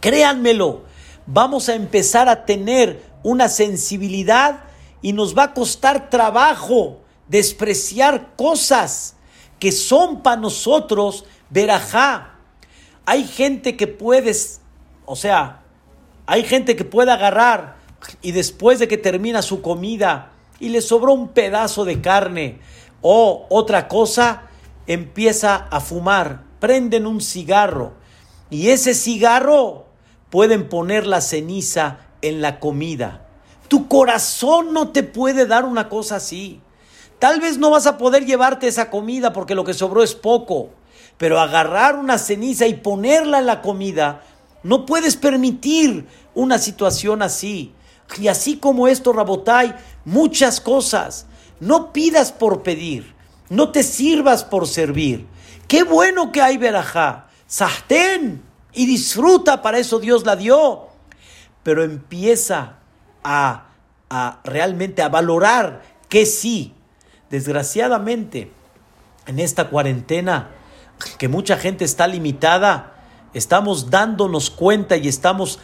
créanmelo, vamos a empezar a tener una sensibilidad y nos va a costar trabajo despreciar cosas que son para nosotros verajá. Hay gente que puedes o sea, hay gente que puede agarrar y después de que termina su comida y le sobró un pedazo de carne o otra cosa, empieza a fumar, prenden un cigarro y ese cigarro pueden poner la ceniza en la comida. Tu corazón no te puede dar una cosa así. Tal vez no vas a poder llevarte esa comida porque lo que sobró es poco, pero agarrar una ceniza y ponerla en la comida no puedes permitir una situación así. Y así como esto, Rabotai, muchas cosas. No pidas por pedir. No te sirvas por servir. Qué bueno que hay verajá. Sahten y disfruta, para eso Dios la dio. Pero empieza a, a realmente a valorar que sí. Desgraciadamente, en esta cuarentena, que mucha gente está limitada, estamos dándonos cuenta y estamos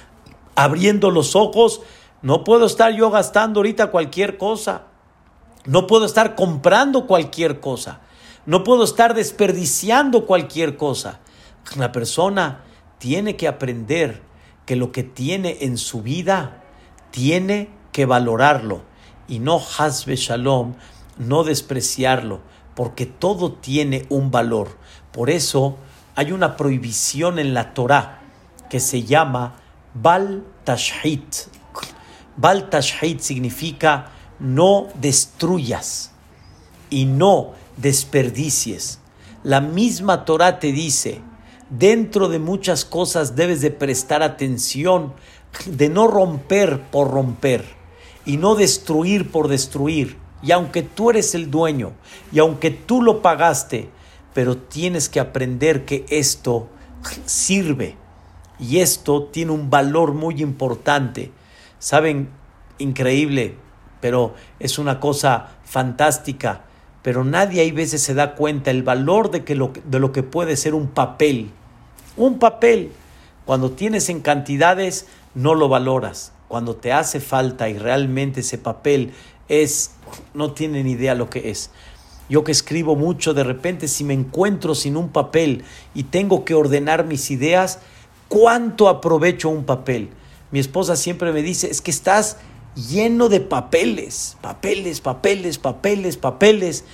abriendo los ojos, no puedo estar yo gastando ahorita cualquier cosa. No puedo estar comprando cualquier cosa. No puedo estar desperdiciando cualquier cosa. La persona tiene que aprender que lo que tiene en su vida tiene que valorarlo y no hasbe shalom, no despreciarlo, porque todo tiene un valor. Por eso hay una prohibición en la Torah que se llama Bal Tashhit. Bal Tashhit significa no destruyas y no desperdicies. La misma Torah te dice, dentro de muchas cosas debes de prestar atención, de no romper por romper y no destruir por destruir. y aunque tú eres el dueño y aunque tú lo pagaste, pero tienes que aprender que esto sirve y esto tiene un valor muy importante. Saben, increíble, pero es una cosa fantástica. Pero nadie hay veces se da cuenta el valor de, que lo, de lo que puede ser un papel. Un papel. Cuando tienes en cantidades, no lo valoras. Cuando te hace falta y realmente ese papel es, no tienen idea lo que es. Yo que escribo mucho, de repente si me encuentro sin un papel y tengo que ordenar mis ideas, ¿cuánto aprovecho un papel? Mi esposa siempre me dice, es que estás lleno de papeles, papeles, papeles, papeles, papeles.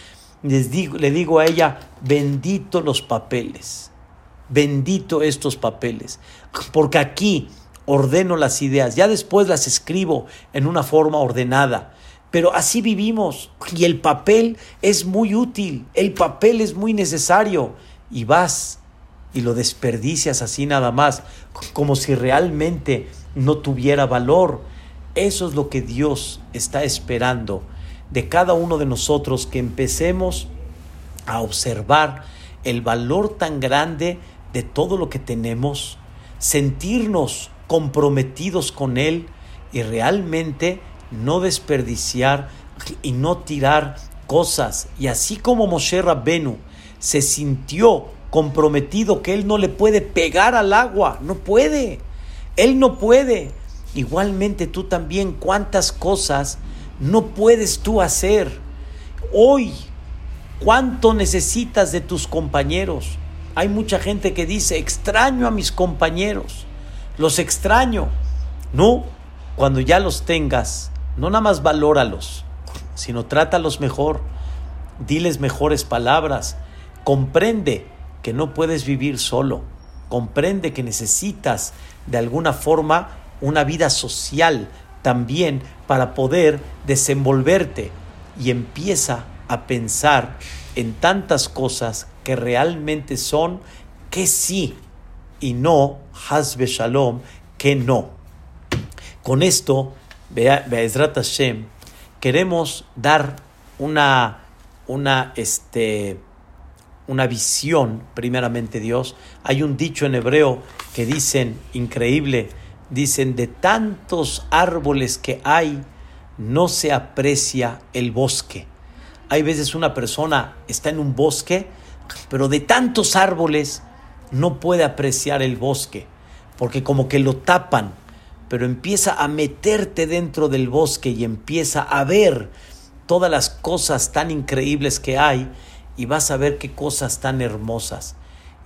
Les digo, le digo a ella, bendito los papeles, bendito estos papeles, porque aquí ordeno las ideas, ya después las escribo en una forma ordenada pero así vivimos y el papel es muy útil, el papel es muy necesario y vas y lo desperdicias así nada más, como si realmente no tuviera valor. Eso es lo que Dios está esperando de cada uno de nosotros, que empecemos a observar el valor tan grande de todo lo que tenemos, sentirnos comprometidos con Él y realmente no desperdiciar y no tirar cosas. Y así como Moshe Rabbenu se sintió comprometido que él no le puede pegar al agua, no puede, él no puede. Igualmente tú también, cuántas cosas no puedes tú hacer. Hoy, ¿cuánto necesitas de tus compañeros? Hay mucha gente que dice, extraño a mis compañeros, los extraño. No, cuando ya los tengas, no nada más valóralos, sino trátalos mejor, diles mejores palabras, comprende que no puedes vivir solo, comprende que necesitas de alguna forma una vida social también para poder desenvolverte. Y empieza a pensar en tantas cosas que realmente son que sí y no, Hasbe Shalom, que no. Con esto Be'ezrat Hashem, queremos dar una, una, este, una visión, primeramente Dios. Hay un dicho en hebreo que dicen, increíble, dicen, de tantos árboles que hay, no se aprecia el bosque. Hay veces una persona está en un bosque, pero de tantos árboles no puede apreciar el bosque, porque como que lo tapan pero empieza a meterte dentro del bosque y empieza a ver todas las cosas tan increíbles que hay y vas a ver qué cosas tan hermosas.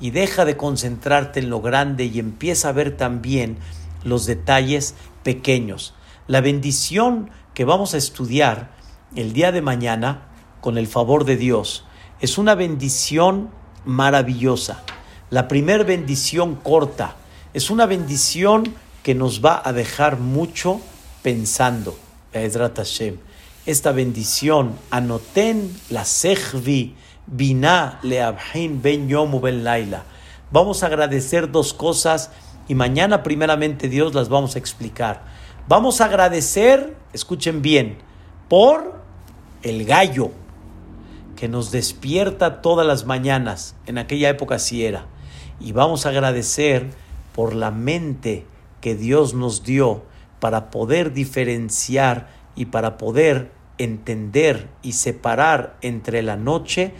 Y deja de concentrarte en lo grande y empieza a ver también los detalles pequeños. La bendición que vamos a estudiar el día de mañana, con el favor de Dios, es una bendición maravillosa. La primer bendición corta es una bendición que nos va a dejar mucho pensando. Esta bendición, anoten la sejvi, bina leabhin ben yomu ben laila. Vamos a agradecer dos cosas y mañana primeramente Dios las vamos a explicar. Vamos a agradecer, escuchen bien, por el gallo que nos despierta todas las mañanas, en aquella época sí era. Y vamos a agradecer por la mente que Dios nos dio para poder diferenciar y para poder entender y separar entre la noche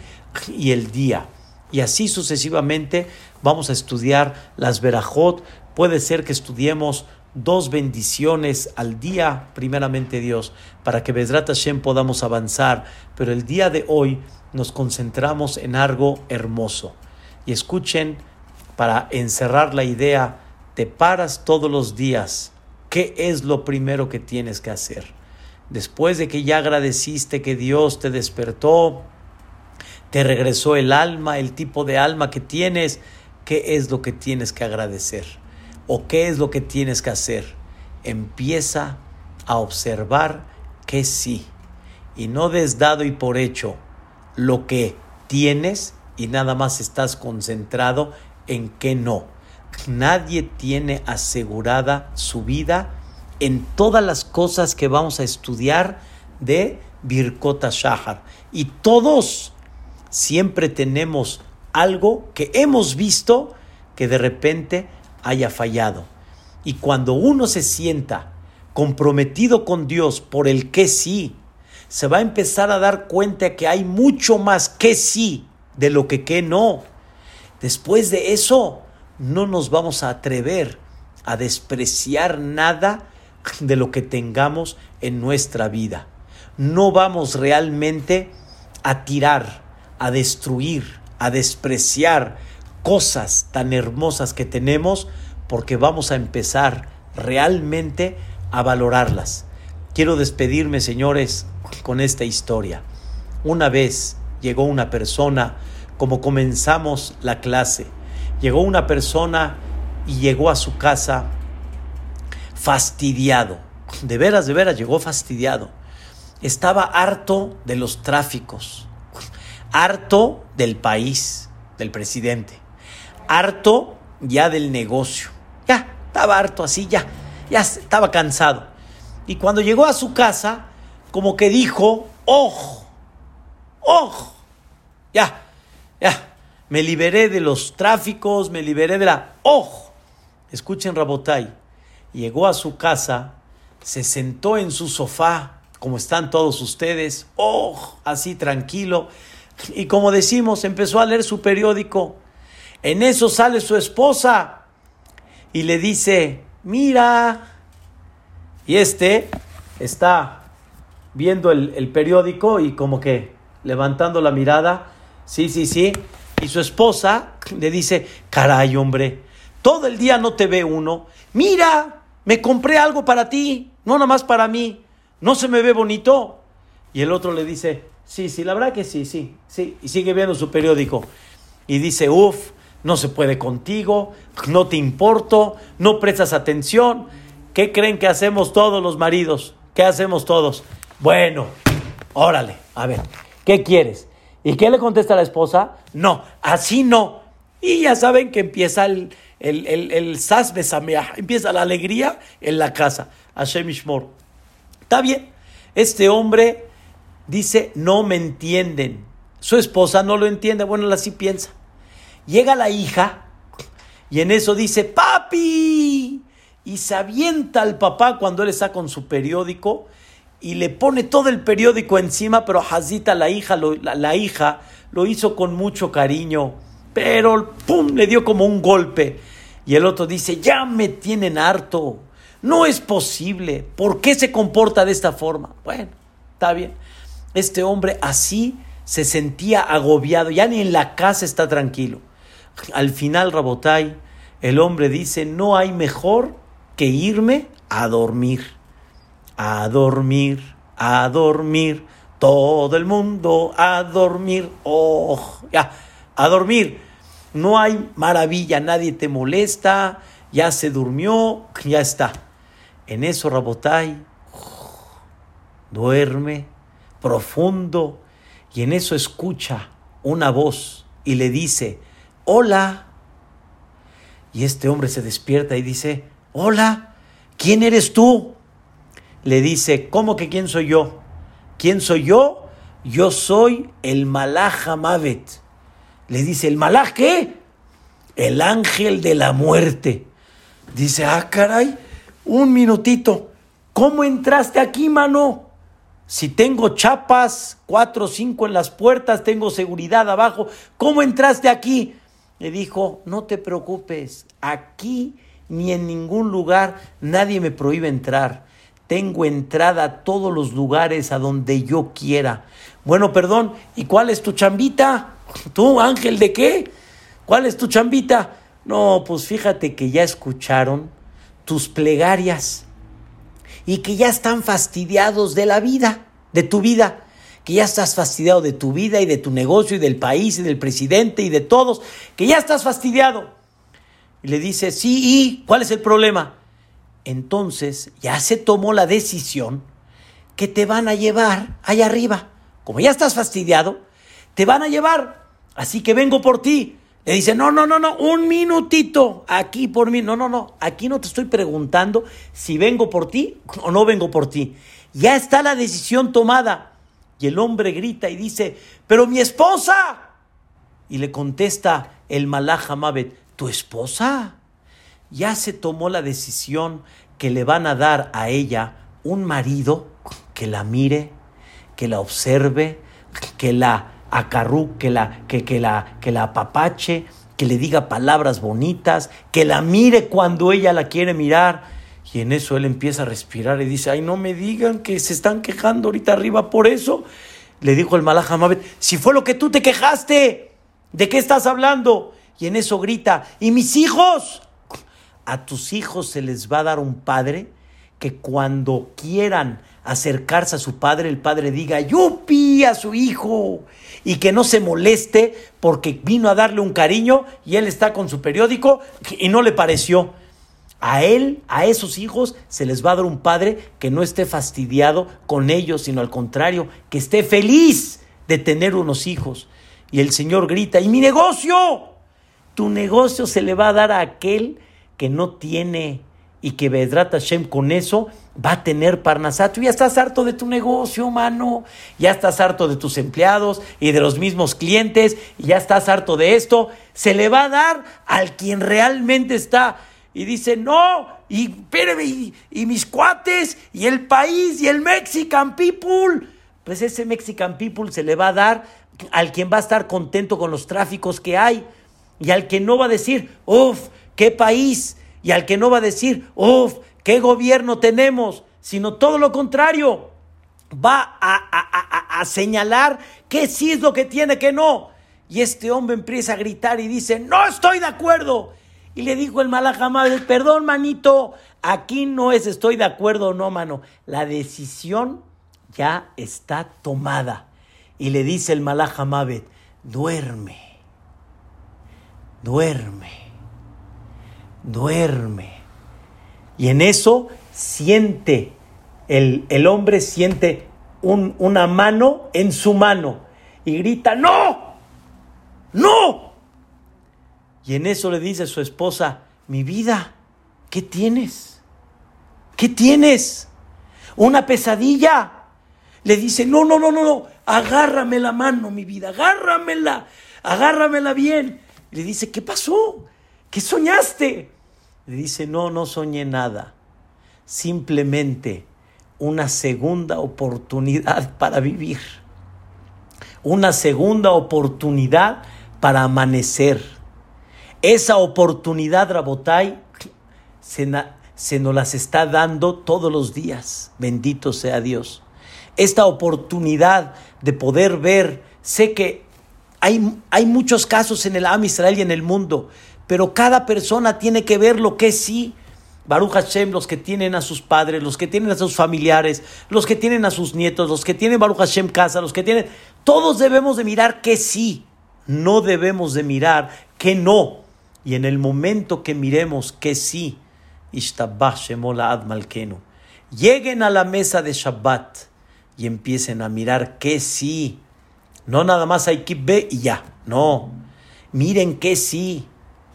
y el día. Y así sucesivamente vamos a estudiar las verajot. Puede ser que estudiemos dos bendiciones al día, primeramente Dios, para que Bezrat Hashem podamos avanzar. Pero el día de hoy nos concentramos en algo hermoso. Y escuchen, para encerrar la idea, te paras todos los días, ¿qué es lo primero que tienes que hacer? Después de que ya agradeciste que Dios te despertó, te regresó el alma, el tipo de alma que tienes, ¿qué es lo que tienes que agradecer? ¿O qué es lo que tienes que hacer? Empieza a observar que sí. Y no des dado y por hecho lo que tienes y nada más estás concentrado en que no nadie tiene asegurada su vida en todas las cosas que vamos a estudiar de Birkota Shahar. Y todos siempre tenemos algo que hemos visto que de repente haya fallado. Y cuando uno se sienta comprometido con Dios por el que sí, se va a empezar a dar cuenta que hay mucho más que sí de lo que que no. Después de eso, no nos vamos a atrever a despreciar nada de lo que tengamos en nuestra vida. No vamos realmente a tirar, a destruir, a despreciar cosas tan hermosas que tenemos porque vamos a empezar realmente a valorarlas. Quiero despedirme, señores, con esta historia. Una vez llegó una persona, como comenzamos la clase, llegó una persona y llegó a su casa fastidiado. De veras, de veras, llegó fastidiado. Estaba harto de los tráficos, harto del país, del presidente, harto ya del negocio. Ya, estaba harto así, ya, ya estaba cansado. Y cuando llegó a su casa, como que dijo, ¡oh! ¡oh! Ya, ya, me liberé de los tráficos, me liberé de la... ¡oh! Escuchen, Rabotay, llegó a su casa, se sentó en su sofá, como están todos ustedes, ¡oh! Así tranquilo. Y como decimos, empezó a leer su periódico. En eso sale su esposa y le dice, mira. Y este está viendo el, el, periódico y como que levantando la mirada, sí, sí, sí. Y su esposa le dice, caray hombre, todo el día no te ve uno. Mira, me compré algo para ti, no nada más para mí. ¿No se me ve bonito? Y el otro le dice, sí, sí, la verdad que sí, sí, sí. Y sigue viendo su periódico. Y dice, uff, no se puede contigo, no te importo, no prestas atención. ¿Qué creen que hacemos todos los maridos? ¿Qué hacemos todos? Bueno, órale, a ver, ¿qué quieres? ¿Y qué le contesta la esposa? No, así no. Y ya saben que empieza el, el, el, el sas empieza la alegría en la casa. Hashem Ishmor. Está bien. Este hombre dice, no me entienden. Su esposa no lo entiende. Bueno, así piensa. Llega la hija y en eso dice, papi. Y se avienta al papá cuando él está con su periódico y le pone todo el periódico encima, pero Hazita, la hija, lo, la, hija, lo hizo con mucho cariño, pero ¡pum! le dio como un golpe. Y el otro dice, ya me tienen harto, no es posible, ¿por qué se comporta de esta forma? Bueno, está bien. Este hombre así se sentía agobiado, ya ni en la casa está tranquilo. Al final, Rabotai, el hombre dice, no hay mejor que irme a dormir, a dormir, a dormir, todo el mundo a dormir, oh, ya, a dormir. No hay maravilla, nadie te molesta, ya se durmió, ya está. En eso Rabotai duerme profundo y en eso escucha una voz y le dice, hola. Y este hombre se despierta y dice, hola, ¿quién eres tú? Le dice, ¿cómo que quién soy yo? ¿Quién soy yo? Yo soy el Malach Hamavet. Le dice, ¿el Malach qué? El ángel de la muerte. Dice, ah, caray, un minutito. ¿Cómo entraste aquí, mano? Si tengo chapas, cuatro o cinco en las puertas, tengo seguridad abajo, ¿cómo entraste aquí? Le dijo, no te preocupes, aquí ni en ningún lugar nadie me prohíbe entrar. Tengo entrada a todos los lugares a donde yo quiera. Bueno, perdón, ¿y cuál es tu chambita? [LAUGHS] ¿Tú, ángel de qué? ¿Cuál es tu chambita? No, pues fíjate que ya escucharon tus plegarias y que ya están fastidiados de la vida, de tu vida que ya estás fastidiado de tu vida y de tu negocio y del país y del presidente y de todos, que ya estás fastidiado. Y le dice, sí, ¿y cuál es el problema? Entonces ya se tomó la decisión que te van a llevar allá arriba. Como ya estás fastidiado, te van a llevar. Así que vengo por ti. Le dice, no, no, no, no, un minutito, aquí por mí. No, no, no, aquí no te estoy preguntando si vengo por ti o no vengo por ti. Ya está la decisión tomada. Y el hombre grita y dice, pero mi esposa. Y le contesta el Malach Hamabet, ¿tu esposa? Ya se tomó la decisión que le van a dar a ella un marido que la mire, que la observe, que la acarru, que la, que, que la, que la apapache, que le diga palabras bonitas, que la mire cuando ella la quiere mirar. Y en eso él empieza a respirar y dice, ay, no me digan que se están quejando ahorita arriba por eso. Le dijo el Malach si fue lo que tú te quejaste, ¿de qué estás hablando? Y en eso grita, ¿y mis hijos? A tus hijos se les va a dar un padre que cuando quieran acercarse a su padre, el padre diga, yupi a su hijo, y que no se moleste porque vino a darle un cariño y él está con su periódico y no le pareció. A él, a esos hijos, se les va a dar un padre que no esté fastidiado con ellos, sino al contrario, que esté feliz de tener unos hijos. Y el Señor grita, ¿y mi negocio? Tu negocio se le va a dar a aquel que no tiene y que Bedrat Hashem con eso va a tener Parnasá. Tú ya estás harto de tu negocio, mano. Ya estás harto de tus empleados y de los mismos clientes. Y ya estás harto de esto. Se le va a dar al quien realmente está. Y dice, no, y espérame, y, mis cuates, y el país, y el Mexican people. Pues ese Mexican people se le va a dar al quien va a estar contento con los tráficos que hay. Y al que no va a decir, uff, qué país y al que no va a decir, uff, qué gobierno tenemos, sino todo lo contrario, va a, señalar que sí es lo que tiene, que no. Y este hombre empieza a gritar y dice, no estoy de acuerdo. Y le dijo el Malajamad, perdón, manito, aquí no es estoy de acuerdo o no, mano. La decisión ya está tomada. Y le dice el Malajamabet, duerme, duerme duerme. Y en eso siente, el, el hombre siente un, una mano en su mano y grita, no, no. Y en eso le dice a su esposa, mi vida, ¿qué tienes? ¿Qué tienes? ¿Una pesadilla? Le dice, no, no, no, no, no, agárrame la mano, mi vida, agárramela, agárramela bien. le dice, ¿qué pasó? ¿Qué soñaste? Le dice, no, no soñé nada. Simplemente una segunda oportunidad para vivir. Una segunda oportunidad para amanecer. Esa oportunidad, Rabotai, se, se nos las está dando todos los días. Bendito sea Dios. Esta oportunidad de poder ver, sé que hay, hay muchos casos en el Am Israel y en el mundo pero cada persona tiene que ver lo que sí. Baruch Hashem, los que tienen a sus padres, los que tienen a sus familiares, los que tienen a sus nietos, los que tienen Baruch Hashem casa, los que tienen... Todos debemos de mirar que sí, no debemos de mirar que no. Y en el momento que miremos que sí, lleguen a la mesa de Shabbat y empiecen a mirar que sí. No nada más hay que ver y ya, no. Miren que sí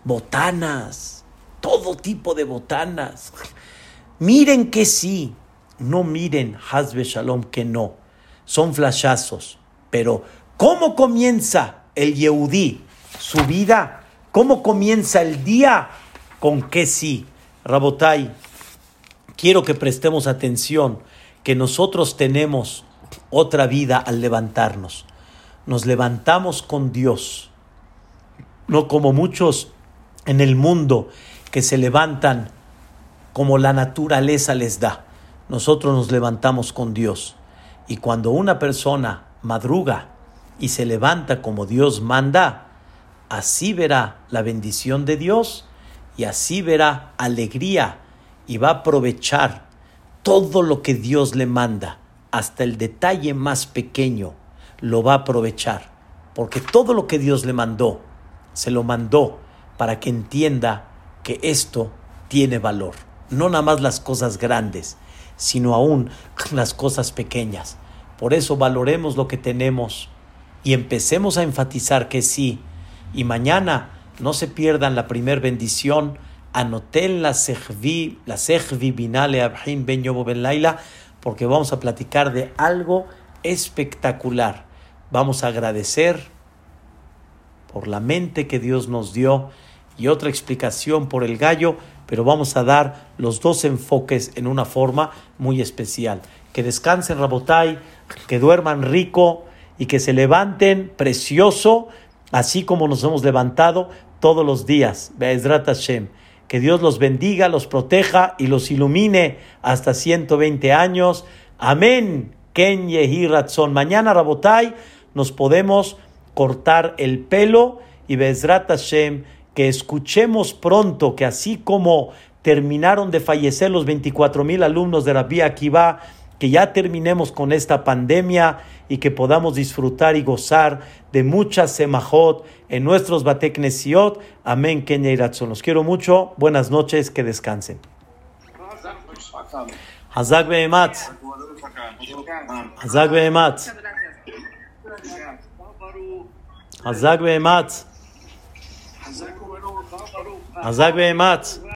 botanas, todo tipo de botanas. Miren que sí, no miren Hazbe Shalom que no. Son flashazos. Pero, ¿cómo comienza el Yehudí su vida? ¿Cómo comienza el día? Con que sí. Rabotai, quiero que prestemos atención que nosotros tenemos otra vida al levantarnos. Nos levantamos con Dios, no como muchos en el mundo que se levantan como la naturaleza les da. Nosotros nos levantamos con Dios. Y cuando una persona madruga y se levanta como Dios manda, así verá la bendición de Dios y así verá alegría y va a aprovechar todo lo que Dios le manda, hasta el detalle más pequeño, lo va a aprovechar. Porque todo lo que Dios le mandó, se lo mandó para que entienda que esto tiene valor. No nada más las cosas grandes, sino aún [LAUGHS] las cosas pequeñas. Por eso valoremos lo que tenemos y empecemos a enfatizar que sí. Y mañana no se pierdan la primer bendición. Anoten la sejvi, la sejvi binale abhin ben yobo ben laila, porque vamos a platicar de algo espectacular. Vamos a agradecer por la mente que Dios nos dio y otra explicación por el gallo, pero vamos a dar los dos enfoques en una forma muy especial. Que descansen Rabotai, que duerman rico y que se levanten precioso, así como nos hemos levantado todos los días. Be'ezrat Hashem. Que Dios los bendiga, los proteja y los ilumine hasta 120 años. Amén. Ken Yehi Ratzon. Mañana, Rabotai, nos podemos cortar el pelo y Bezrat Hashem, que escuchemos pronto que así como terminaron de fallecer los 24 mil alumnos de Rabbi Akiva, que ya terminemos con esta pandemia y que podamos disfrutar y gozar de muchas semajot en nuestros bateknesiot. Amén, Kenya y Los quiero mucho. Buenas noches, que descansen. Hazak Behemat. Hazak. Hazak Behemat.